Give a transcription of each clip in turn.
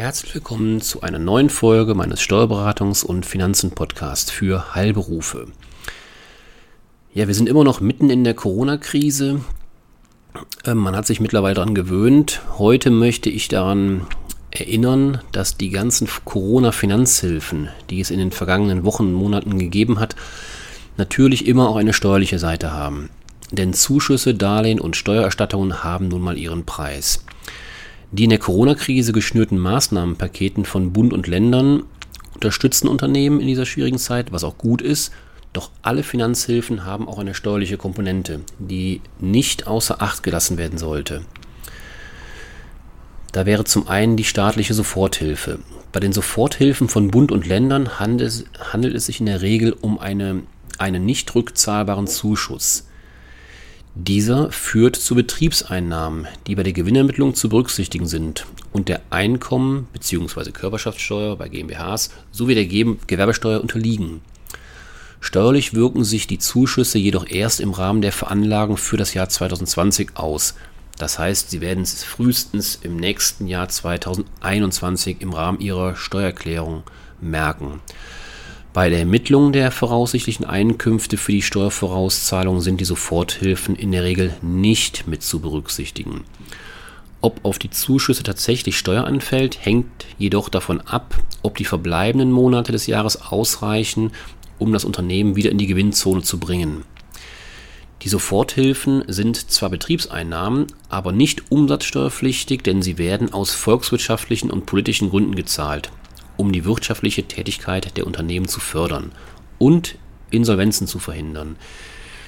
Herzlich willkommen zu einer neuen Folge meines Steuerberatungs- und Finanzen-Podcasts für Heilberufe. Ja, wir sind immer noch mitten in der Corona-Krise. Ähm, man hat sich mittlerweile daran gewöhnt. Heute möchte ich daran erinnern, dass die ganzen Corona-Finanzhilfen, die es in den vergangenen Wochen und Monaten gegeben hat, natürlich immer auch eine steuerliche Seite haben. Denn Zuschüsse, Darlehen und Steuererstattungen haben nun mal ihren Preis. Die in der Corona-Krise geschnürten Maßnahmenpaketen von Bund und Ländern unterstützen Unternehmen in dieser schwierigen Zeit, was auch gut ist. Doch alle Finanzhilfen haben auch eine steuerliche Komponente, die nicht außer Acht gelassen werden sollte. Da wäre zum einen die staatliche Soforthilfe. Bei den Soforthilfen von Bund und Ländern handelt, es sich in der Regel um eine, einen nicht rückzahlbaren Zuschuss. Dieser führt zu Betriebseinnahmen, die bei der Gewinnermittlung zu berücksichtigen sind und der Einkommen bzw. Körperschaftssteuer bei GmbHs sowie der Gewerbesteuer unterliegen. Steuerlich wirken sich die Zuschüsse jedoch erst im Rahmen der Veranlagung für das Jahr 2020 aus. Das heißt, sie werden es frühestens im nächsten Jahr 2021 im Rahmen ihrer Steuererklärung merken. Bei der Ermittlung der voraussichtlichen Einkünfte für die Steuervorauszahlung sind die Soforthilfen in der Regel nicht mit zu berücksichtigen. Ob auf die Zuschüsse tatsächlich Steuer anfällt, hängt jedoch davon ab, ob die verbleibenden Monate des Jahres ausreichen, um das Unternehmen wieder in die Gewinnzone zu bringen. Die Soforthilfen sind zwar Betriebseinnahmen, aber nicht umsatzsteuerpflichtig, denn sie werden aus volkswirtschaftlichen und politischen Gründen gezahlt um die wirtschaftliche Tätigkeit der Unternehmen zu fördern und Insolvenzen zu verhindern.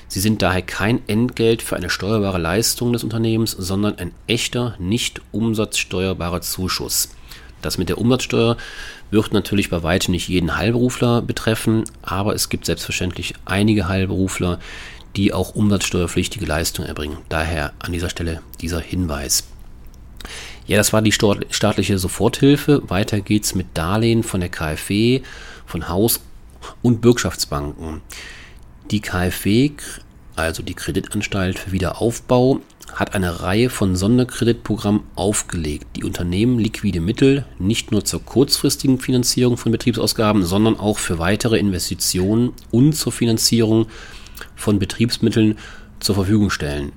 Sie sind daher kein Entgelt für eine steuerbare Leistung des Unternehmens, sondern ein echter, nicht umsatzsteuerbarer Zuschuss. Das mit der Umsatzsteuer wird natürlich bei weitem nicht jeden Heilberufler betreffen, aber es gibt selbstverständlich einige Heilberufler, die auch umsatzsteuerpflichtige Leistungen erbringen. Daher an dieser Stelle dieser Hinweis. Ja, das war die staatliche Soforthilfe. Weiter geht's mit Darlehen von der KfW, von Haus- und Bürgschaftsbanken. Die KfW, also die Kreditanstalt für Wiederaufbau, hat eine Reihe von Sonderkreditprogrammen aufgelegt, die Unternehmen liquide Mittel nicht nur zur kurzfristigen Finanzierung von Betriebsausgaben, sondern auch für weitere Investitionen und zur Finanzierung von Betriebsmitteln zur Verfügung stellen.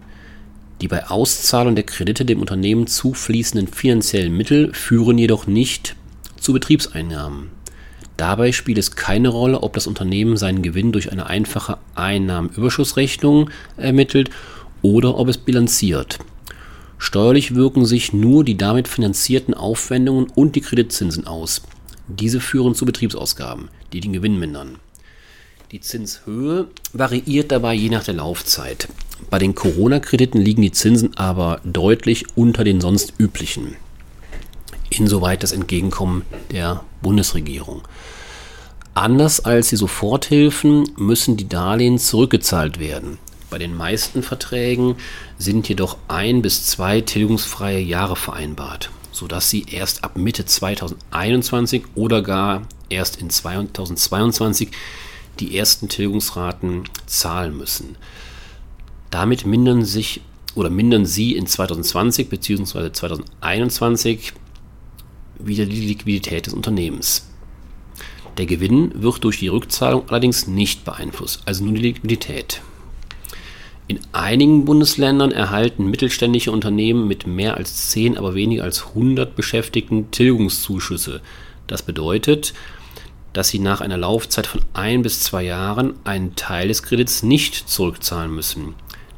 Die bei Auszahlung der Kredite dem Unternehmen zufließenden finanziellen Mittel führen jedoch nicht zu Betriebseinnahmen. Dabei spielt es keine Rolle, ob das Unternehmen seinen Gewinn durch eine einfache Einnahmenüberschussrechnung ermittelt oder ob es bilanziert. Steuerlich wirken sich nur die damit finanzierten Aufwendungen und die Kreditzinsen aus. Diese führen zu Betriebsausgaben, die den Gewinn mindern. Die Zinshöhe variiert dabei je nach der Laufzeit. Bei den Corona-Krediten liegen die Zinsen aber deutlich unter den sonst üblichen. Insoweit das Entgegenkommen der Bundesregierung. Anders als die Soforthilfen müssen die Darlehen zurückgezahlt werden. Bei den meisten Verträgen sind jedoch ein bis zwei tilgungsfreie Jahre vereinbart, sodass sie erst ab Mitte 2021 oder gar erst in 2022 die ersten Tilgungsraten zahlen müssen. Damit mindern sich oder mindern sie in 2020 bzw. 2021 wieder die Liquidität des Unternehmens. Der Gewinn wird durch die Rückzahlung allerdings nicht beeinflusst, also nur die Liquidität. In einigen Bundesländern erhalten mittelständische Unternehmen mit mehr als 10, aber weniger als 100 Beschäftigten Tilgungszuschüsse. Das bedeutet, dass sie nach einer Laufzeit von ein bis zwei Jahren einen Teil des Kredits nicht zurückzahlen müssen.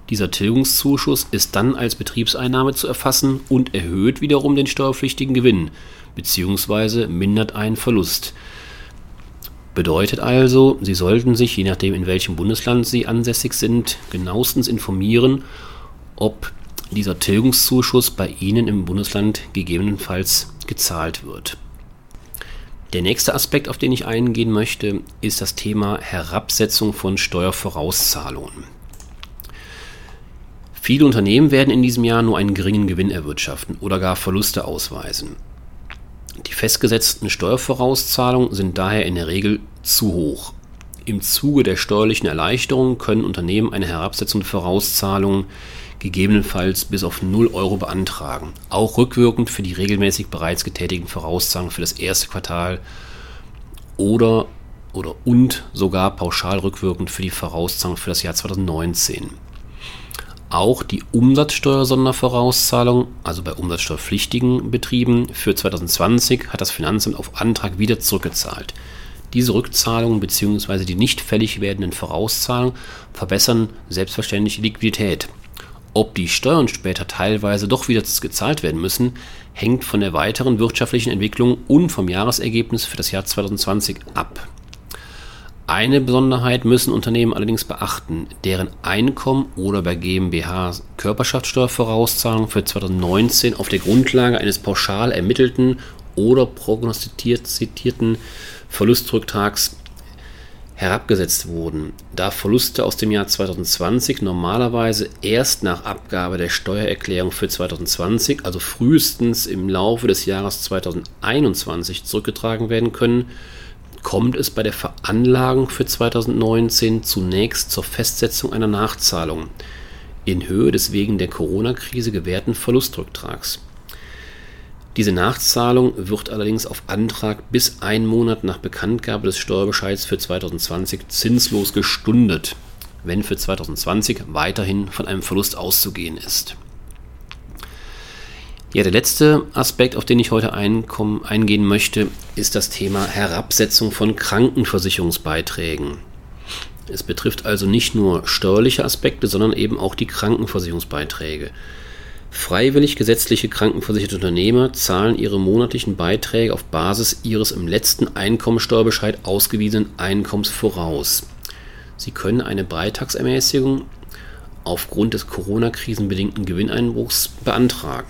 Dieser Tilgungszuschuss ist dann als Betriebseinnahme zu erfassen und erhöht wiederum den steuerpflichtigen Gewinn bzw. mindert einen Verlust. Bedeutet also, Sie sollten sich, je nachdem in welchem Bundesland Sie ansässig sind, genauestens informieren, ob dieser Tilgungszuschuss bei Ihnen im Bundesland gegebenenfalls gezahlt wird. Der nächste Aspekt, auf den ich eingehen möchte, ist das Thema Herabsetzung von Steuervorauszahlungen. Viele Unternehmen werden in diesem Jahr nur einen geringen Gewinn erwirtschaften oder gar Verluste ausweisen. Die festgesetzten Steuervorauszahlungen sind daher in der Regel zu hoch. Im Zuge der steuerlichen Erleichterung können Unternehmen eine Herabsetzung der Vorauszahlungen gegebenenfalls bis auf 0 Euro beantragen. Auch rückwirkend für die regelmäßig bereits getätigten Vorauszahlungen für das erste Quartal oder, oder und sogar pauschal rückwirkend für die Vorauszahlung für das Jahr 2019. Auch die Umsatzsteuersondervorauszahlung, also bei umsatzsteuerpflichtigen Betrieben für 2020, hat das Finanzamt auf Antrag wieder zurückgezahlt. Diese Rückzahlungen bzw. die nicht fällig werdenden Vorauszahlungen verbessern selbstverständlich die Liquidität. Ob die Steuern später teilweise doch wieder gezahlt werden müssen, hängt von der weiteren wirtschaftlichen Entwicklung und vom Jahresergebnis für das Jahr 2020 ab. Eine Besonderheit müssen Unternehmen allerdings beachten, deren Einkommen oder bei GmbH Körperschaftssteuervorauszahlungen für 2019 auf der Grundlage eines pauschal ermittelten oder prognostizierten Verlustrücktrags herabgesetzt wurden, da Verluste aus dem Jahr 2020 normalerweise erst nach Abgabe der Steuererklärung für 2020, also frühestens im Laufe des Jahres 2021 zurückgetragen werden können, kommt es bei der Veranlagung für 2019 zunächst zur Festsetzung einer Nachzahlung in Höhe des wegen der Corona-Krise gewährten Verlustrücktrags. Diese Nachzahlung wird allerdings auf Antrag bis einen Monat nach Bekanntgabe des Steuerbescheids für 2020 zinslos gestundet, wenn für 2020 weiterhin von einem Verlust auszugehen ist. Ja, der letzte Aspekt, auf den ich heute eingehen möchte, ist das Thema Herabsetzung von Krankenversicherungsbeiträgen. Es betrifft also nicht nur steuerliche Aspekte, sondern eben auch die Krankenversicherungsbeiträge. Freiwillig gesetzliche krankenversicherte Unternehmer zahlen ihre monatlichen Beiträge auf Basis ihres im letzten Einkommensteuerbescheid ausgewiesenen Einkommens voraus. Sie können eine Beitragsermäßigung aufgrund des Corona-krisenbedingten Gewinneinbruchs beantragen.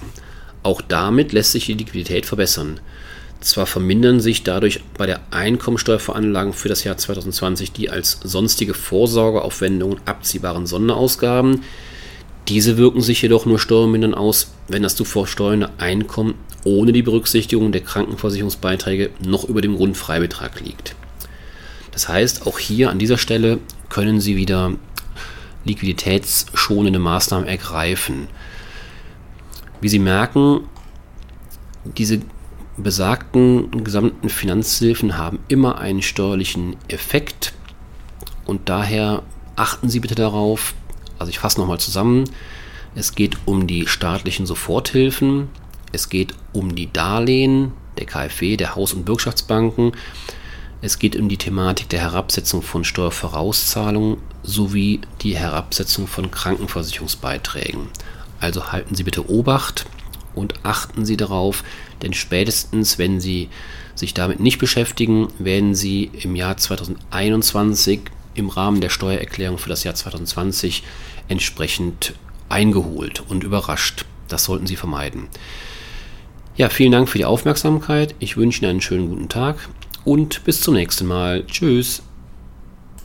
Auch damit lässt sich die Liquidität verbessern. Zwar vermindern sich dadurch bei der Einkommensteuerveranlagung für das Jahr 2020 die als sonstige Vorsorgeaufwendungen abziehbaren Sonderausgaben, diese wirken sich jedoch nur steuermindernd aus, wenn das zuvor steuernde Einkommen ohne die Berücksichtigung der Krankenversicherungsbeiträge noch über dem Grundfreibetrag liegt. Das heißt, auch hier an dieser Stelle können Sie wieder liquiditätsschonende Maßnahmen ergreifen. Wie Sie merken, diese besagten gesamten Finanzhilfen haben immer einen steuerlichen Effekt und daher achten Sie bitte darauf, also ich fasse nochmal zusammen. Es geht um die staatlichen Soforthilfen, es geht um die Darlehen der KfW, der Haus- und Bürgschaftsbanken, es geht um die Thematik der Herabsetzung von Steuervorauszahlungen sowie die Herabsetzung von Krankenversicherungsbeiträgen. Also halten Sie bitte Obacht und achten Sie darauf, denn spätestens, wenn Sie sich damit nicht beschäftigen, werden Sie im Jahr 2021 im Rahmen der Steuererklärung für das Jahr 2020 entsprechend eingeholt und überrascht. Das sollten Sie vermeiden. Ja, vielen Dank für die Aufmerksamkeit. Ich wünsche Ihnen einen schönen guten Tag und bis zum nächsten Mal. Tschüss.